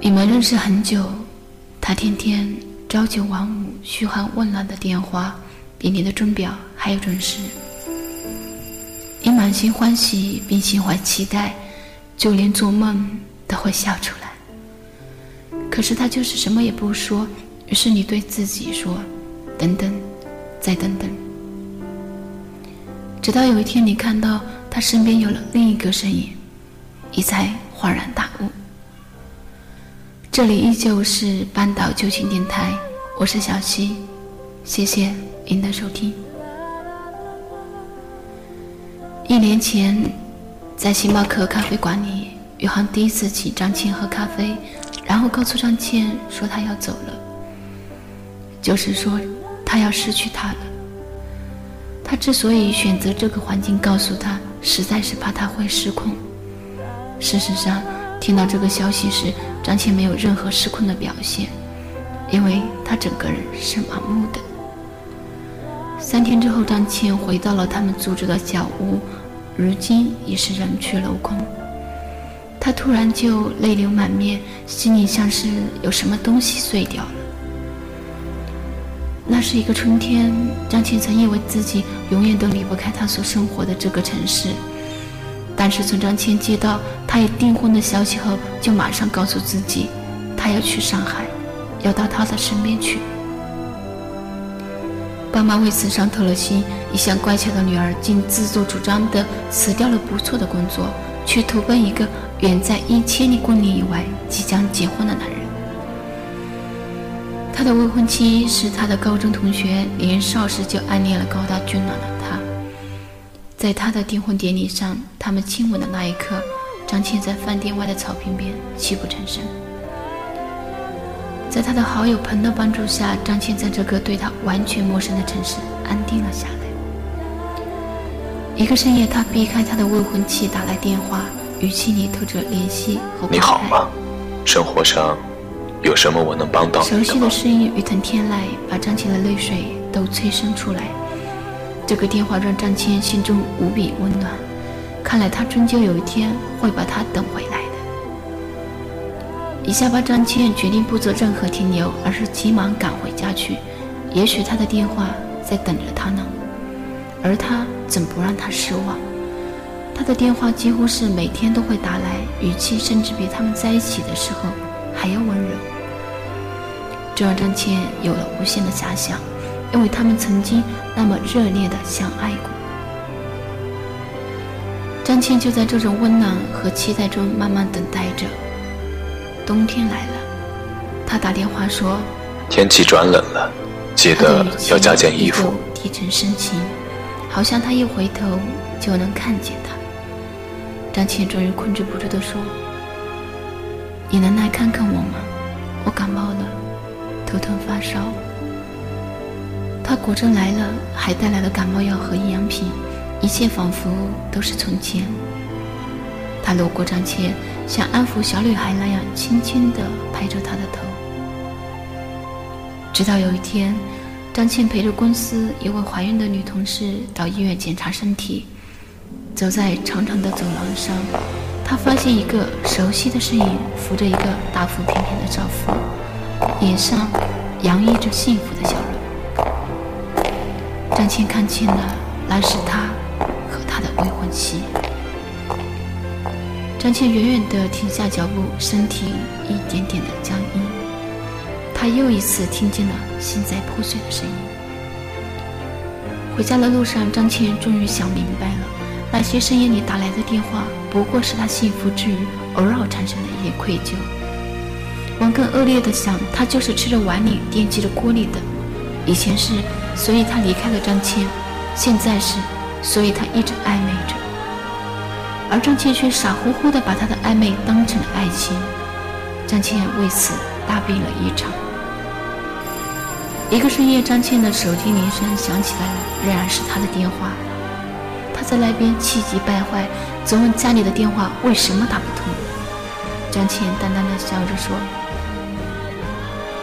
你们认识很久，他天天朝九晚五、嘘寒问暖的电话，比你的钟表还要准时。你满心欢喜并心怀期待，就连做梦都会笑出来。可是他就是什么也不说，于是你对自己说：“等等，再等等。”直到有一天，你看到他身边有了另一个身影，你才恍然大悟。这里依旧是半岛旧情电台，我是小溪，谢谢您的收听。一年前，在星巴克咖啡馆里，宇航第一次请张倩喝咖啡，然后告诉张倩说他要走了，就是说他要失去她了。他之所以选择这个环境告诉他，实在是怕他会失控。事实上。听到这个消息时，张倩没有任何失控的表现，因为她整个人是麻木的。三天之后，张倩回到了他们租住的小屋，如今已是人去楼空。她突然就泪流满面，心里像是有什么东西碎掉了。那是一个春天，张倩曾以为自己永远都离不开她所生活的这个城市。但是从张谦接到他已订婚的消息后，就马上告诉自己，他要去上海，要到他的身边去。爸妈为此伤透了心，一向乖巧的女儿竟自作主张地辞掉了不错的工作，去投奔一个远在一千里公里以外即将结婚的男人。他的未婚妻是他的高中同学，年少时就暗恋了高大俊朗的他。在他的订婚典礼上，他们亲吻的那一刻，张倩在饭店外的草坪边泣不成声。在他的好友彭的帮助下，张倩在这个对他完全陌生的城市安定了下来。一个深夜，他避开他的未婚妻打来电话，语气里透着怜惜和你好吗？生活上有什么我能帮到你的熟悉的声音如同天籁，把张倩的泪水都催生出来。这个电话让张谦心中无比温暖，看来他终究有一天会把他等回来的。一下班张谦决定不做任何停留，而是急忙赶回家去。也许他的电话在等着他呢，而他怎不让他失望？他的电话几乎是每天都会打来，语气甚至比他们在一起的时候还要温柔，这让张谦有了无限的遐想。因为他们曾经那么热烈的相爱过，张倩就在这种温暖和期待中慢慢等待着。冬天来了，她打电话说：“天气转冷了，记得要加件衣服。”低沉深情，好像他一回头就能看见他。张倩终于控制不住的说：“你能来看看我吗？我感冒了，头疼发烧。”他果真来了，还带来了感冒药和营养品，一切仿佛都是从前。他搂过张倩，像安抚小女孩那样轻轻地拍着她的头。直到有一天，张倩陪着公司一位怀孕的女同事到医院检查身体，走在长长的走廊上，她发现一个熟悉的身影扶着一个大腹便便的丈夫，脸上洋溢着幸福的笑容。张倩看清了，那是他和他的未婚妻。张倩远远地停下脚步，身体一点点的僵硬。她又一次听见了心在破碎的声音。回家的路上，张倩终于想明白了，那些深夜里打来的电话，不过是她幸福之余偶尔产生的一点愧疚。往更恶劣的想，他就是吃着碗里惦记着锅里的。以前是。所以他离开了张倩，现在是，所以他一直暧昧着，而张倩却傻乎乎地把他的暧昧当成了爱情，张倩为此大病了一场。一个深夜，张倩的手机铃声响起来了，仍然是他的电话，他在那边气急败坏，责问家里的电话为什么打不通。张倩淡淡的笑着说：“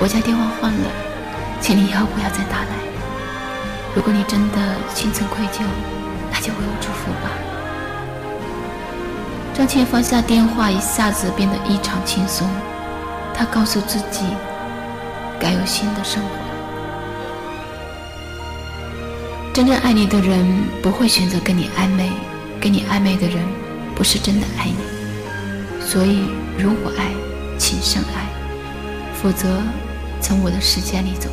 我家电话换了，请你以后不要再打来。”如果你真的心存愧疚，那就为我祝福吧。张倩放下电话，一下子变得异常轻松。她告诉自己，该有新的生活。真正爱你的人不会选择跟你暧昧，跟你暧昧的人不是真的爱你。所以，如果爱，请深爱，否则从我的世界里走。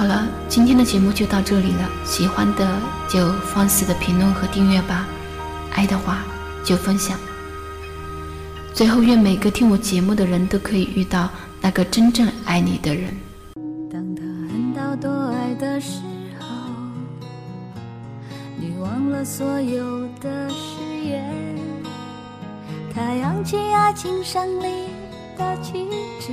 好了，今天的节目就到这里了。喜欢的就放肆的评论和订阅吧，爱的话就分享。最后，愿每个听我节目的人都可以遇到那个真正爱你的人。当他恨到多爱的时候，你忘了所有的誓言。他扬起爱情胜利的旗帜。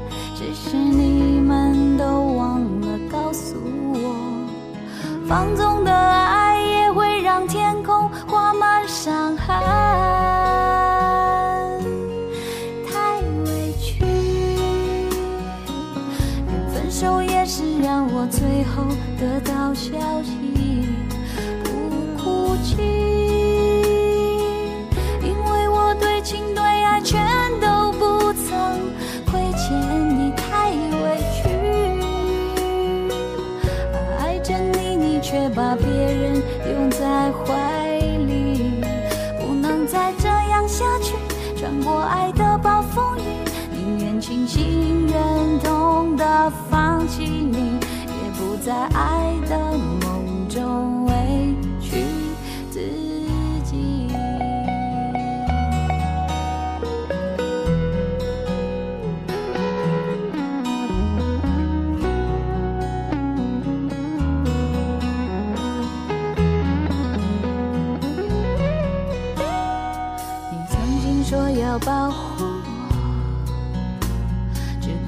只是你们都忘了告诉我，放纵的爱也会让天空画满伤痕。太委屈，分手也是让我最后得到消息，不哭泣，拥在怀里，不能再这样下去。穿过爱的暴风雨，宁愿清醒忍痛的放弃你，也不在爱的梦中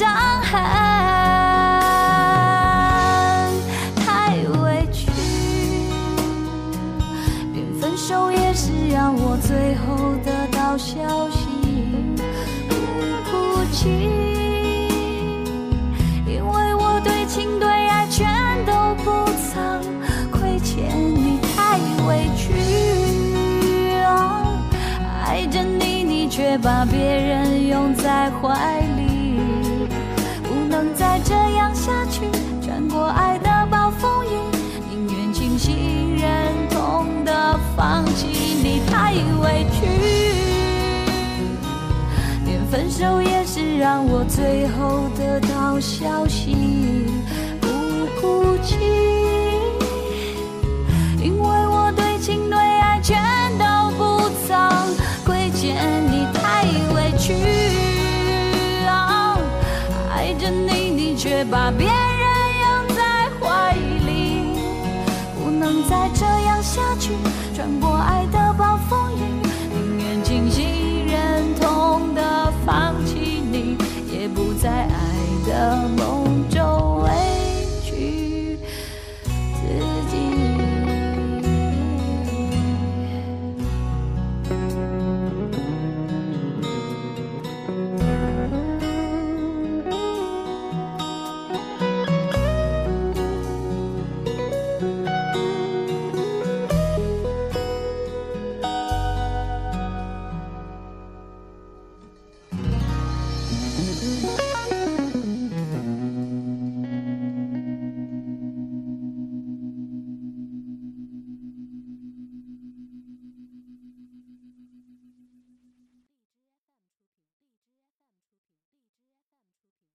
伤痕，太委屈，连分手也是让我最后得到消息，不哭泣，因为我对情对爱全都不曾亏欠你，太委屈，爱着你你。却把别人拥在怀里，不能再这样下去。穿过爱的暴风雨，宁愿清醒忍痛的放弃你，太委屈。连分手也是让我最后得到消息，不哭泣，你